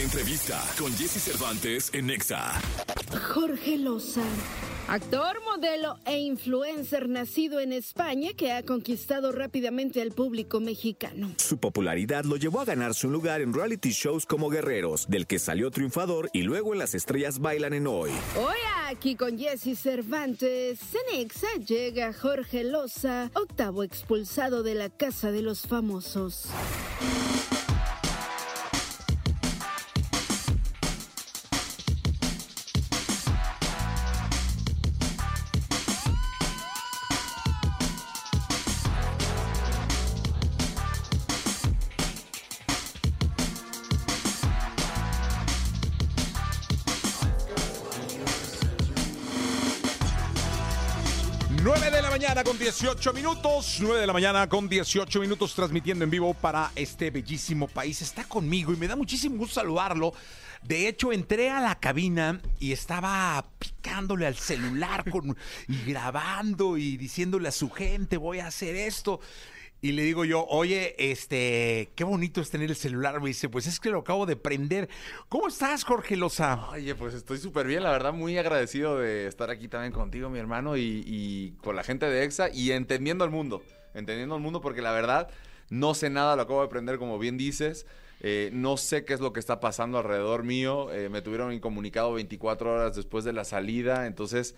Entrevista con Jesse Cervantes en Nexa. Jorge Loza, actor, modelo e influencer nacido en España que ha conquistado rápidamente al público mexicano. Su popularidad lo llevó a ganarse un lugar en reality shows como Guerreros, del que salió triunfador y luego en Las Estrellas Bailan en Hoy. Hoy aquí con Jesse Cervantes, Cenexa llega Jorge Loza, octavo expulsado de la Casa de los Famosos. 9 de la mañana con 18 minutos, 9 de la mañana con 18 minutos transmitiendo en vivo para este bellísimo país. Está conmigo y me da muchísimo gusto saludarlo. De hecho, entré a la cabina y estaba picándole al celular con, y grabando y diciéndole a su gente, voy a hacer esto. Y le digo yo, oye, este, qué bonito es tener el celular. Me dice, pues es que lo acabo de prender. ¿Cómo estás, Jorge Loza? Oye, pues estoy súper bien, la verdad, muy agradecido de estar aquí también contigo, mi hermano, y, con la gente de EXA y entendiendo el mundo. Entendiendo el mundo porque la verdad no sé nada, lo acabo de aprender como bien dices. Eh, no sé qué es lo que está pasando alrededor mío. Eh, me tuvieron incomunicado 24 horas después de la salida, entonces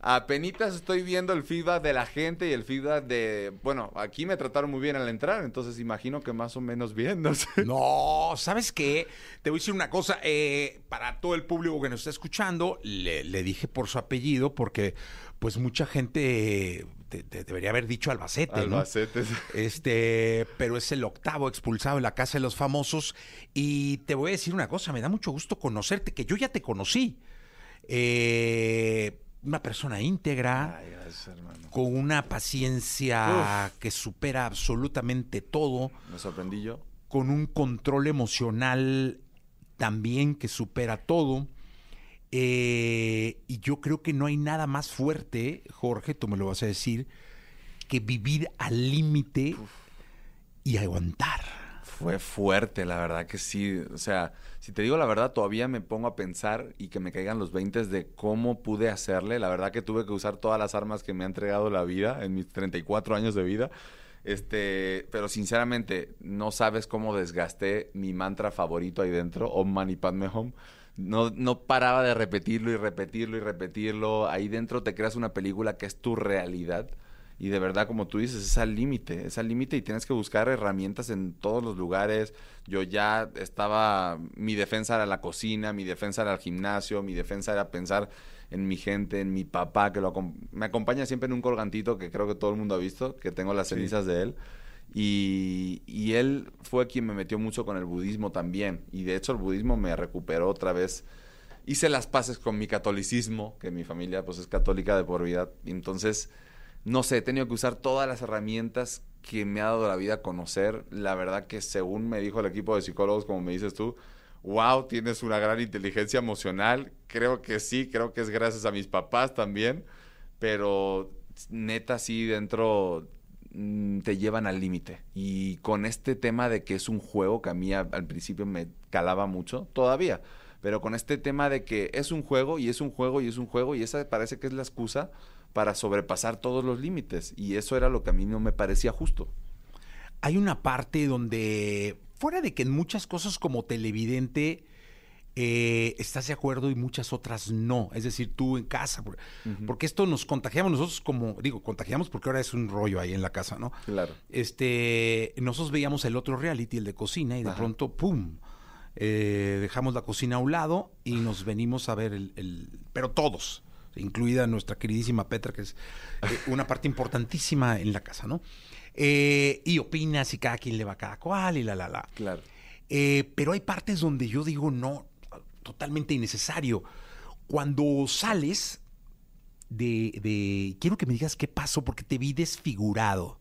Apenitas estoy viendo el feedback de la gente y el feedback de, bueno, aquí me trataron muy bien al entrar, entonces imagino que más o menos bien, no sé. No, ¿sabes qué? Te voy a decir una cosa, eh, para todo el público que nos está escuchando, le, dije por su apellido porque pues mucha gente te, debería haber dicho Albacete, Albacete. Este, pero es el octavo expulsado en la casa de los famosos y te voy a decir una cosa, me da mucho gusto conocerte, que yo ya te conocí. Eh, una persona íntegra, con una paciencia que supera absolutamente todo. Me sorprendí yo. Con un control emocional también que supera todo. Eh, y yo creo que no hay nada más fuerte, Jorge, tú me lo vas a decir, que vivir al límite y aguantar fue fuerte, la verdad que sí. O sea, si te digo la verdad, todavía me pongo a pensar y que me caigan los 20 de cómo pude hacerle. La verdad que tuve que usar todas las armas que me ha entregado la vida en mis 34 años de vida. Este, pero sinceramente, no sabes cómo desgasté mi mantra favorito ahí dentro, Om Mani Padme Hum. No, no paraba de repetirlo y repetirlo y repetirlo. Ahí dentro te creas una película que es tu realidad y de verdad, como tú dices, es al límite, es al límite y tienes que buscar herramientas en todos los lugares. Yo ya estaba, mi defensa era la cocina, mi defensa era el gimnasio, mi defensa era pensar en mi gente, en mi papá, que lo, me acompaña siempre en un colgantito que creo que todo el mundo ha visto, que tengo las cenizas de él. Y, y, él fue quien me metió mucho con el budismo también. Y de hecho el budismo me recuperó otra vez. Hice las paces con mi catolicismo, que mi familia pues es católica de por vida. Entonces no sé, he tenido que usar todas las herramientas que me ha dado la vida a conocer. La verdad que según me dijo el equipo de psicólogos, como me dices tú, wow, tienes una gran inteligencia emocional. Creo que sí, creo que es gracias a mis papás también, pero neta sí dentro mm, te llevan al límite. Y con este tema de que es un juego que a mí al principio me calaba mucho, todavía, pero con este tema de que es un juego y es un juego y es un juego y esa parece que es la excusa para sobrepasar todos los límites. Y eso era lo que a mí no me parecía justo. Hay una parte donde, fuera de que en muchas cosas como televidente, eh, estás de acuerdo y muchas otras no. Es decir, tú en casa, porque esto nos contagiamos nosotros como, digo, contagiamos porque ahora es un rollo ahí en la casa, ¿no? Claro. Este, nosotros veíamos el otro reality, el de cocina, y de pronto, ¡pum! Eh, dejamos la cocina a un lado y nos venimos a ver el pero todos, incluida nuestra queridísima Petra, que es eh, una parte importantísima en la casa, ¿no? Eh, y opinas y cada quien le va a cada cual y la, la, la. Claro. Eh, pero hay partes donde yo digo, no, totalmente innecesario. Cuando sales de, de, quiero que me digas qué pasó porque te vi desfigurado.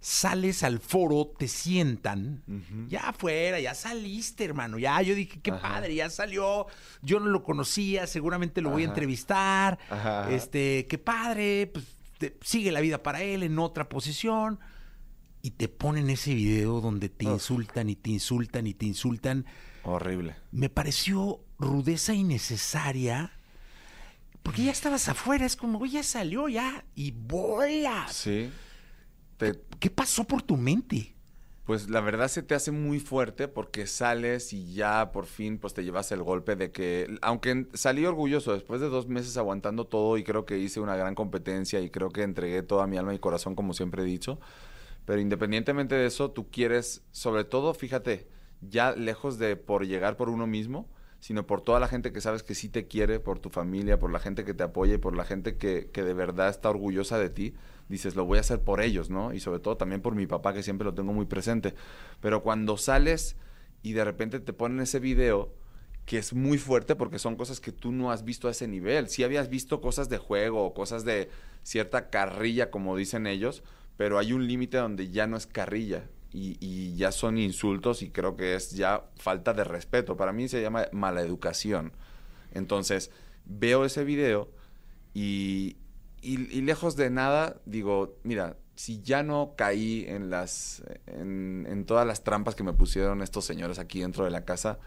Sales al foro, te sientan, ya afuera, ya saliste, hermano. Ya yo dije, qué padre, ya salió. Yo no lo conocía, seguramente lo voy a entrevistar. Este, qué padre, pues sigue la vida para él en otra posición. Y te ponen ese video donde te insultan y te insultan y te insultan. Horrible. Me pareció rudeza innecesaria. Porque ya estabas afuera, es como, "Uy, ya salió ya y bolas. Sí. ¿Qué pasó por tu mente? pues la verdad se te hace muy fuerte porque sales y ya por fin pues te llevas el golpe de que, aunque salí orgulloso después de dos meses aguantando todo y creo que hice una gran competencia y creo que entregué toda mi alma y corazón como siempre he dicho, pero independientemente de eso, tú quieres, sobre todo, fíjate, ya lejos de por llegar por uno mismo, sino por toda la gente que sabes que sí te quiere, por tu familia, por la gente que te apoya y por la gente que, que de verdad está orgullosa de ti, dices, lo voy a hacer por ellos, ¿no? Y sobre todo también por mi papá, que siempre lo tengo muy presente. Pero cuando sales y de repente te ponen ese video, que es muy fuerte porque son cosas que tú no has visto a ese nivel. Sí habías visto cosas de juego cosas de cierta carrilla, como dicen ellos, pero hay un límite donde ya no es carrilla y, ya son insultos y creo que es ya falta de respeto. Para mí se llama mala educación. Entonces, veo ese video y, lejos de nada digo, mira, si ya no caí en las en todas las trampas que me pusieron estos señores aquí dentro de la casa,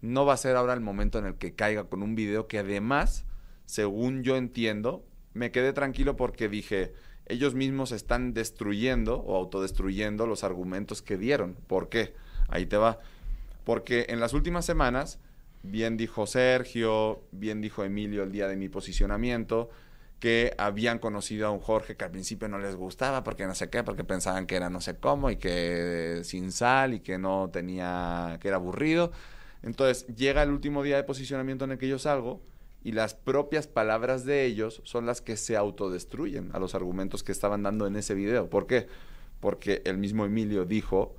no va a ser ahora el momento en el que caiga con un video que además, según yo entiendo, me quedé tranquilo porque dije, ellos mismos están destruyendo o autodestruyendo los argumentos que dieron. ¿Por qué? Ahí te va. Porque en las últimas semanas, bien dijo Sergio, bien dijo Emilio el día de mi posicionamiento, que habían conocido a un Jorge que al principio no les gustaba porque no sé qué, porque pensaban que era no sé cómo y que sin sal y que no tenía, que era aburrido. Entonces llega el último día de posicionamiento en el que yo salgo y las propias palabras de ellos son las que se autodestruyen a los argumentos que estaban dando en ese video. ¿Por qué? Porque el mismo Emilio dijo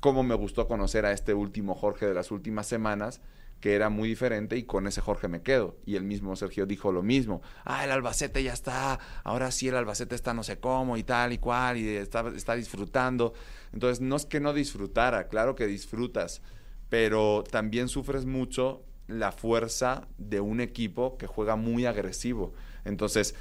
cómo me gustó conocer a este último Jorge de las últimas semanas, que era muy diferente y con ese Jorge me quedo. Y el mismo Sergio dijo lo mismo. Ah, el Albacete ya está, ahora sí el Albacete está no sé cómo y tal y cual y está, está disfrutando. Entonces, no es que no disfrutara, claro que disfrutas, pero también sufres mucho la fuerza de un equipo que juega muy agresivo. Entonces,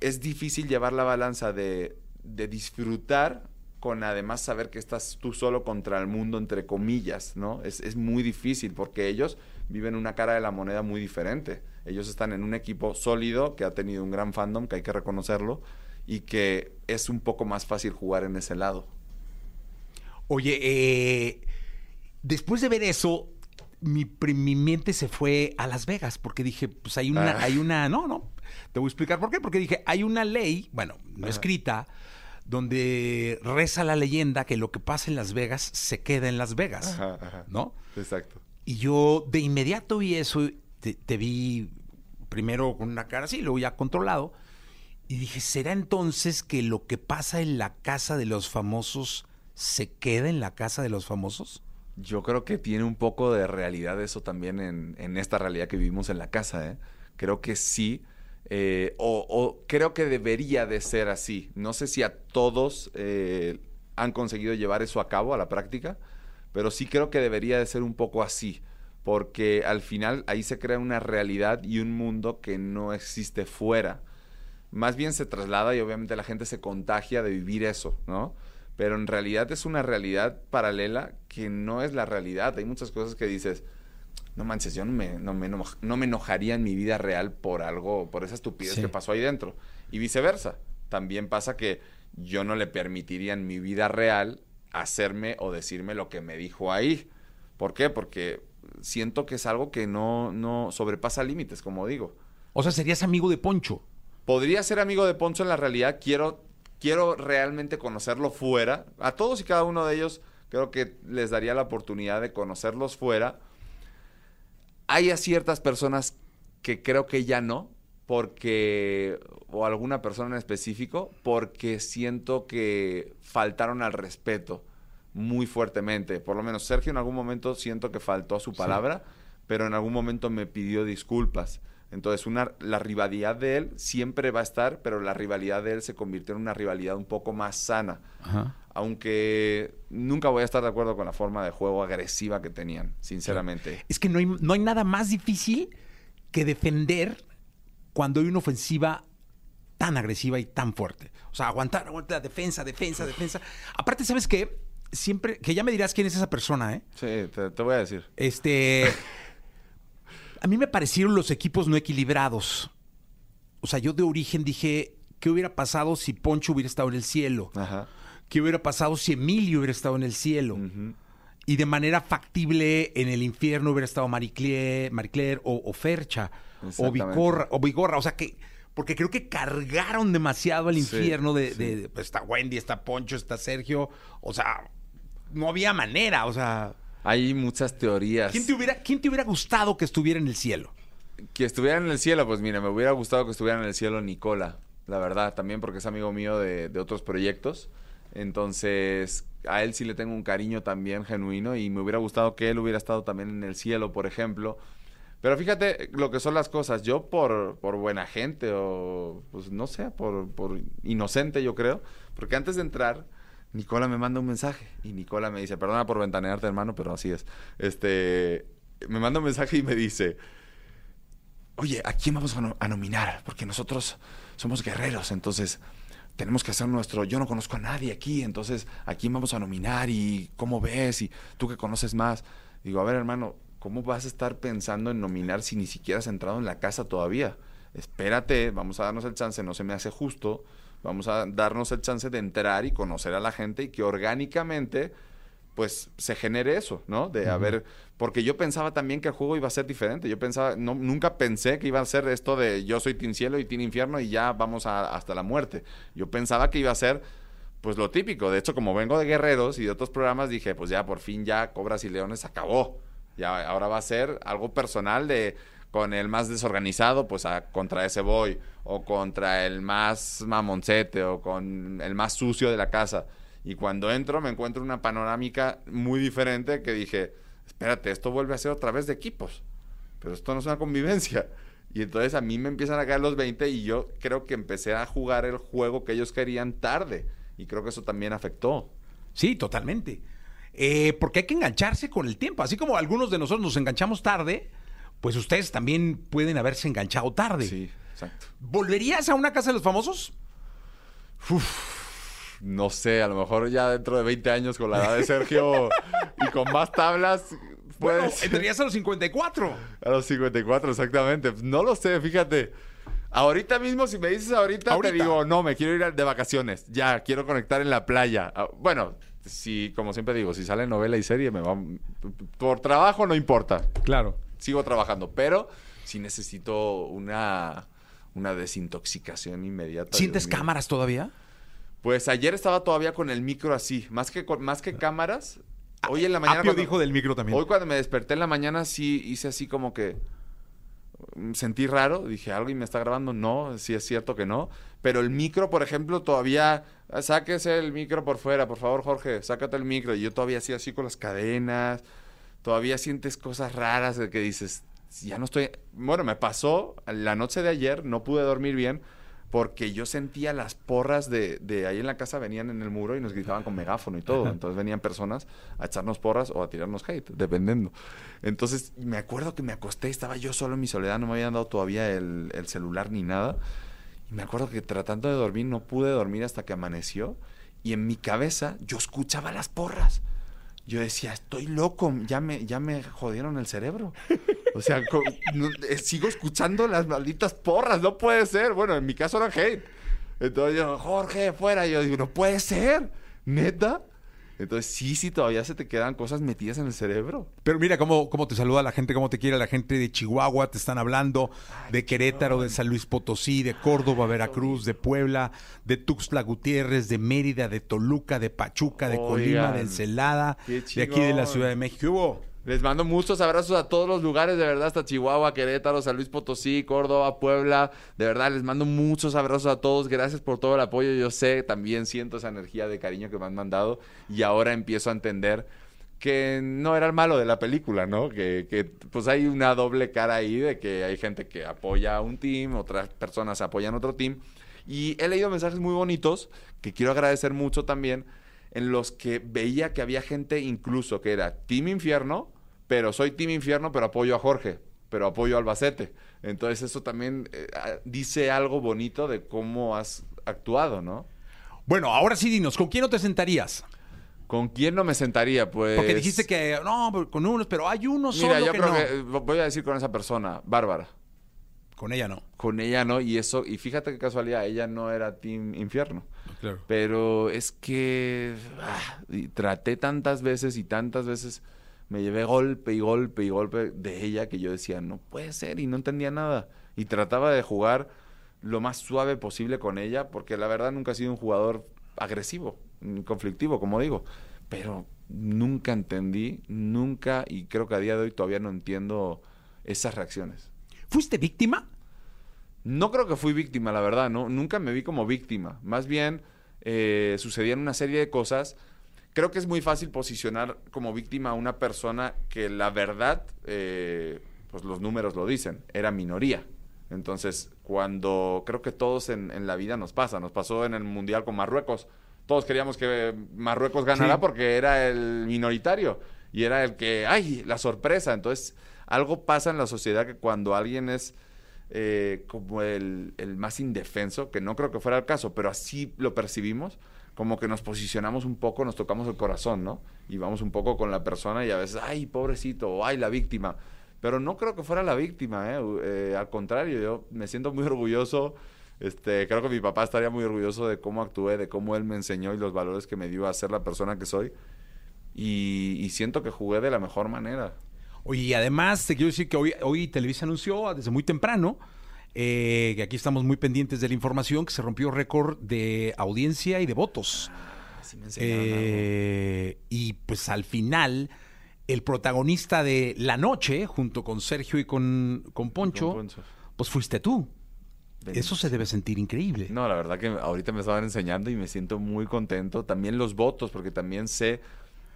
es difícil llevar la balanza de, de disfrutar con además saber que estás tú solo contra el mundo, entre comillas, ¿no? Es, es muy difícil porque ellos viven una cara de la moneda muy diferente. Ellos están en un equipo sólido que ha tenido un gran fandom, que hay que reconocerlo, y que es un poco más fácil jugar en ese lado. Oye, eh, después de ver eso, mi, mi mente se fue a Las Vegas porque dije, pues hay una, Ah. hay una, no, no, te voy a explicar por qué, porque dije, hay una ley, bueno, no Ajá. escrita, donde reza la leyenda que lo que pasa en Las Vegas se queda en Las Vegas, ¿no? Exacto. Y yo de inmediato vi eso, te, te vi primero con una cara así, luego ya controlado, y dije, ¿será entonces que lo que pasa en la casa de los famosos se queda en la casa de los famosos? Yo creo que tiene un poco de realidad eso también en, esta realidad que vivimos en la casa, ¿eh? Creo que sí, eh, o, o creo que debería de ser así. No sé si a todos eh, han conseguido llevar eso a cabo, a la práctica, pero sí creo que debería de ser un poco así, porque al final ahí se crea una realidad y un mundo que no existe fuera. Más bien se traslada y obviamente la gente se contagia de vivir eso, ¿no? Pero en realidad es una realidad paralela que no es la realidad. Hay muchas cosas que dices, no manches, yo no me, no me, no me enojaría en mi vida real por algo, por esa estupidez Sí. que pasó ahí dentro. Y viceversa. También pasa que yo no le permitiría en mi vida real hacerme o decirme lo que me dijo ahí. ¿Por qué? Porque siento que es algo que no, no sobrepasa límites, como digo. O sea, serías amigo de Poncho. Podría ser amigo de Poncho en la realidad. Quiero, quiero realmente conocerlo fuera. A todos y cada uno de ellos creo que les daría la oportunidad de conocerlos fuera. Hay a ciertas personas que creo que ya no, porque, o alguna persona en específico, porque siento que faltaron al respeto muy fuertemente. Por lo menos Sergio en algún momento siento que faltó a su palabra, pero en algún momento me pidió disculpas. Entonces, una, la rivalidad de él siempre va a estar, pero la rivalidad de él se convirtió en una rivalidad un poco más sana. Aunque nunca voy a estar de acuerdo con la forma de juego agresiva que tenían, sinceramente. Es que no hay, no hay nada más difícil que defender cuando hay una ofensiva tan agresiva y tan fuerte. O sea, aguantar, aguantar, defensa, defensa, defensa. Aparte, ¿sabes qué? siempre, que ya me dirás quién es esa persona, ¿eh? Sí, te, te voy a decir. Este. A mí me parecieron los equipos no equilibrados. O sea, yo de origen dije, ¿qué hubiera pasado si Poncho hubiera estado en el cielo? Ajá. ¿Qué hubiera pasado si Emilio hubiera estado en el cielo? Y de manera factible en el infierno hubiera estado Maricler o, o Fercha o. Vigorra, o Vigorra. O sea que, porque creo que cargaron demasiado al Sí, infierno de, sí. de- pues, está Wendy, está Poncho, está Sergio. O sea, no había manera. O sea, Hay muchas teorías. ¿quién te hubiera, quién te hubiera gustado que estuviera en el cielo? Que estuviera en el cielo, pues mira, me hubiera gustado que estuviera en el cielo Nicola, la verdad, también porque es amigo mío de, de otros proyectos. Entonces, a él sí le tengo un cariño también genuino y me hubiera gustado que él hubiera estado también en el cielo, por ejemplo. Pero fíjate lo que son las cosas. Yo por, por buena gente o, pues no sé, por, por inocente yo creo. Porque antes de entrar, Nicola me manda un mensaje y Nicola me dice, perdona por ventanearte hermano, pero así es. Este, me manda un mensaje y me dice, oye, ¿a quién vamos a, a nominar? Porque nosotros somos guerreros, entonces tenemos que hacer nuestro, yo no conozco a nadie aquí, entonces ¿a quién vamos a nominar? ¿Y cómo ves? ¿Y tú que conoces más? Digo, a ver hermano, ¿cómo vas a estar pensando en nominar si ni siquiera has entrado en la casa todavía? Espérate, vamos a darnos el chance, no se me hace justo, vamos a darnos el chance de entrar y conocer a la gente y que orgánicamente pues se genere eso, ¿no? De a ver, porque yo pensaba también que el juego iba a ser diferente. Yo pensaba, no, nunca pensé que iba a ser esto de yo soy Team Cielo y Team Infierno y ya vamos a- hasta la muerte. Yo pensaba que iba a ser, pues lo típico. De hecho, como vengo de Guerreros y de otros programas, dije, pues ya por fin ya Cobras y Leones acabó. Ya ahora va a ser algo personal de con el más desorganizado, pues contra ese voy, o contra el más mamoncete, o con el más sucio de la casa. Y cuando entro me encuentro una panorámica muy diferente que dije, espérate, esto vuelve a ser otra vez de equipos, pero esto no es una convivencia. Y entonces a mí me empiezan a caer los 20 y yo creo que empecé a jugar el juego que ellos querían tarde. Y creo que eso también afectó. Sí, totalmente. Eh, porque hay que engancharse con el tiempo. Así como algunos de nosotros nos enganchamos tarde, pues ustedes también pueden haberse enganchado tarde. Sí, exacto. ¿Volverías a una casa de los famosos? No sé, a lo mejor ya dentro de 20 años con la edad de Sergio y con más tablas, Bueno, pues... entrarías a los 54. A los 54, exactamente. No lo sé, fíjate. Ahorita mismo, si me dices ahorita, Ahorita. te digo, no, me quiero ir de vacaciones. Ya, quiero conectar en la playa. Ah, Bueno, si, como siempre digo, si sale novela y serie, me va... Por trabajo no importa. Claro. Sigo trabajando, pero sí necesito una, una desintoxicación inmediata. ¿Sientes cámaras todavía? Pues ayer estaba todavía con el micro así. Más que, con- más que cámaras, hoy en la mañana... Apio cuando- dijo del micro también. Hoy cuando me desperté en la mañana sí hice así como que mm, sentí raro, dije, ¿alguien me está grabando? No, sí es cierto que no, pero el micro, por ejemplo, todavía ah, sáquese el micro por fuera, por favor, Jorge, sácate el micro y yo todavía hacía así con las cadenas. Todavía sientes cosas raras de que dices, ya no estoy, bueno, me pasó la noche de ayer, no pude dormir bien porque yo sentía las porras de, de ahí en la casa venían en el muro y nos gritaban con megáfono y todo. Entonces venían personas a echarnos porras o a tirarnos hate, dependiendo. Entonces me acuerdo que me acosté, estaba yo solo en mi soledad, no me habían dado todavía el, el celular ni nada. Y me acuerdo que tratando de dormir no pude dormir hasta que amaneció. Y en mi cabeza yo escuchaba las porras. Yo decía, estoy loco, ya me, ya me jodieron el cerebro. O sea, eh, sigo escuchando las malditas porras, no puede ser. Bueno, en mi caso era hate. Entonces yo, Jorge, fuera. Yo digo, no puede ser, neta. Entonces sí, sí, todavía se te quedan cosas metidas en el cerebro. Pero mira cómo, cómo te saluda la gente, cómo te quiere la gente de Chihuahua, te están hablando de Querétaro, de San Luis Potosí, de Córdoba, Veracruz, de Puebla, de Tuxtla Gutiérrez, de Mérida, de Toluca, de Pachuca, de Colima, de Encelada, de aquí de la. Ciudad de México. ¿Qué hubo? Les mando muchos abrazos a todos los lugares, de verdad, hasta Chihuahua, Querétaro, San Luis Potosí, Córdoba, Puebla. De verdad, les mando muchos abrazos a todos. Gracias por todo el apoyo. Yo sé, también siento esa energía de cariño que me han mandado y ahora empiezo a entender que no era el malo de la película, ¿no? Que, pues hay una doble cara ahí de que hay gente que apoya a un team, otras personas apoyan otro team. Y he leído mensajes muy bonitos que quiero agradecer mucho también, en los que veía que había gente incluso que era Team Infierno, pero soy Team Infierno, pero apoyo a Jorge, pero apoyo a Albacete. Entonces eso también eh, ah, dice algo bonito de cómo has actuado, ¿no? Bueno, ahora sí dinos, ¿con quién no te sentarías? ¿Con quién no me sentaría? Pues. Porque dijiste que no, pero con unos, pero hay uno solo Mira, yo que creo no. que eh, voy a decir con esa persona, Bárbara. Con ella no. Con ella no, y eso, y fíjate qué casualidad, ella no era Team Infierno. Claro. Pero es que ah, traté tantas veces y tantas veces me llevé golpe y golpe y golpe de ella que yo decía, no puede ser, y no entendía nada. Y trataba de jugar lo más suave posible con ella, porque la verdad nunca he sido un jugador agresivo, conflictivo, como digo. Pero nunca entendí, nunca, y creo que a día de hoy todavía no entiendo esas reacciones. ¿Fuiste víctima? No creo que fui víctima, la verdad, ¿no? Nunca me vi como víctima. Más bien, eh, sucedían una serie de cosas. Creo que es muy fácil posicionar como víctima a una persona que la verdad, eh, pues los números lo dicen, era minoría. Entonces, cuando creo que todos en, en la vida nos pasa, nos pasó en el Mundial con Marruecos. Todos queríamos que Marruecos ganara Sí. porque era el minoritario y era el que, ay, la sorpresa. Entonces, algo pasa en la sociedad que cuando alguien es eh, como el, el más indefenso, que no creo que fuera el caso, pero así lo percibimos, como que nos posicionamos un poco, nos tocamos el corazón, ¿no? Y vamos un poco con la persona y a veces, ay, pobrecito, o ay, la víctima. Pero no creo que fuera la víctima, ¿eh? Eh, al contrario, yo me siento muy orgulloso. Este, creo que mi papá estaría muy orgulloso de cómo actué, de cómo él me enseñó y los valores que me dio a ser la persona que soy. Y, siento que jugué de la mejor manera. Oye, y además te quiero decir que hoy, hoy Televisa anunció desde muy temprano eh, que aquí estamos muy pendientes de la información que se rompió récord de audiencia y de votos. Así me enseñaron algo. Eh, y pues al final, el protagonista de La Noche, junto con Sergio y con, con Poncho, Con Poncho. pues fuiste tú. Eso se debe sentir increíble. No, la verdad que ahorita me estaban enseñando y me siento muy contento. También los votos, porque también sé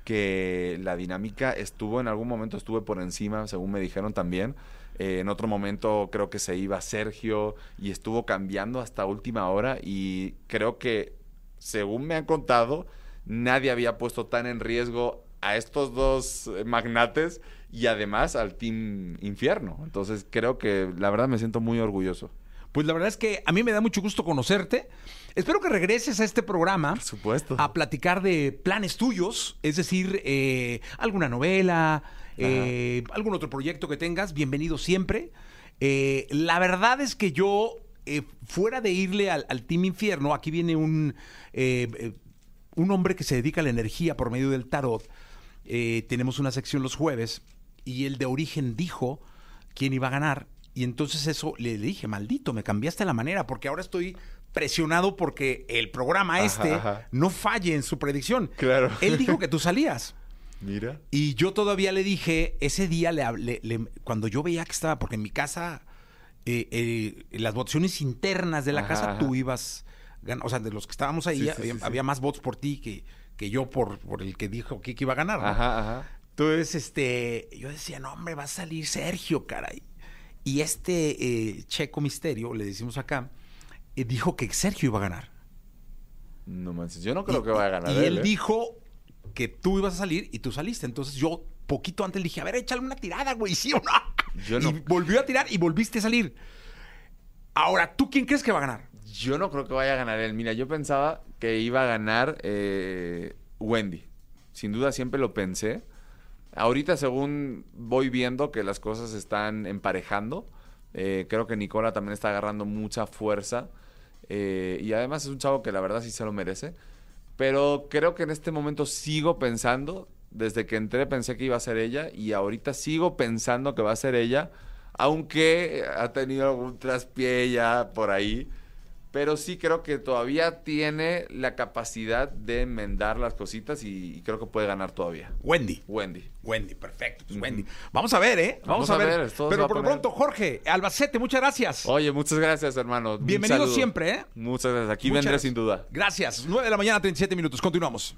que la dinámica estuvo en algún momento, estuve por encima, según me dijeron también. Eh, en otro momento creo que se iba Sergio y estuvo cambiando hasta última hora y creo que, según me han contado, nadie había puesto tan en riesgo a estos dos eh, magnates y además al Team Infierno. Entonces creo que la verdad me siento muy orgulloso. Pues la verdad es que a mí me da mucho gusto conocerte. Espero que regreses a este programa. Por supuesto. A platicar de planes tuyos, es decir, eh, alguna novela, eh, algún otro proyecto que tengas. Bienvenido siempre. Eh, la verdad es que yo, eh, fuera de irle al, al Team Infierno, aquí viene un, un hombre que se dedica a la energía por medio del tarot. Tenemos una sección los jueves y el de origen dijo quién iba a ganar. Y entonces eso le dije, maldito, me cambiaste la manera, porque ahora estoy presionado porque el programa Ajá, este ajá. no falle en su predicción. Claro. Él dijo que tú salías. Mira. Y yo todavía le dije, ese día le le- cuando yo veía que estaba, porque en mi casa, eh, eh, las votaciones internas de la Ajá, casa, tú ibas, o sea, de los que estábamos ahí, Sí, sí, había, sí, sí. había más votos por ti que, que yo por, por el que dijo que, que iba a ganar. ¿no? Ajá, ajá. Entonces, este, yo decía, no, hombre, va a salir Sergio, caray. Y este eh, Checo Misterio, le decimos acá, eh, dijo que Sergio iba a ganar. No manches, yo no creo Y- que vaya a ganar. Y él ¿eh? dijo que tú ibas a salir y tú saliste. Entonces yo, poquito antes, le dije, a ver, échale una tirada, güey, ¿sí o no? Yo Y volvió a tirar y volviste a salir. Ahora, ¿tú quién crees que va a ganar? Yo no creo que vaya a ganar él. Mira, yo pensaba que iba a ganar eh, Wendy. Sin duda siempre lo pensé. Ahorita, según voy viendo que las cosas se están emparejando, eh, creo que Nicola también está agarrando mucha fuerza. eh, y además es un chavo que la verdad sí se lo merece. Pero creo que en este momento sigo pensando, desde que entré pensé que iba a ser ella y ahorita sigo pensando que va a ser ella, aunque ha tenido algún traspié ya por ahí. Pero sí creo que todavía tiene la capacidad de enmendar las cositas y, y creo que puede ganar todavía. Wendy. Wendy. Wendy, perfecto. Pues Wendy. Vamos a ver, ¿eh? Vamos, Vamos a a ver. Pero por lo pronto, Jorge, Albacete, muchas gracias. Oye, muchas gracias, hermano. Bienvenido siempre, ¿eh? Muchas gracias. Aquí Muchas vendré gracias. sin duda. Gracias. 9 de la mañana, 37 minutos. Continuamos.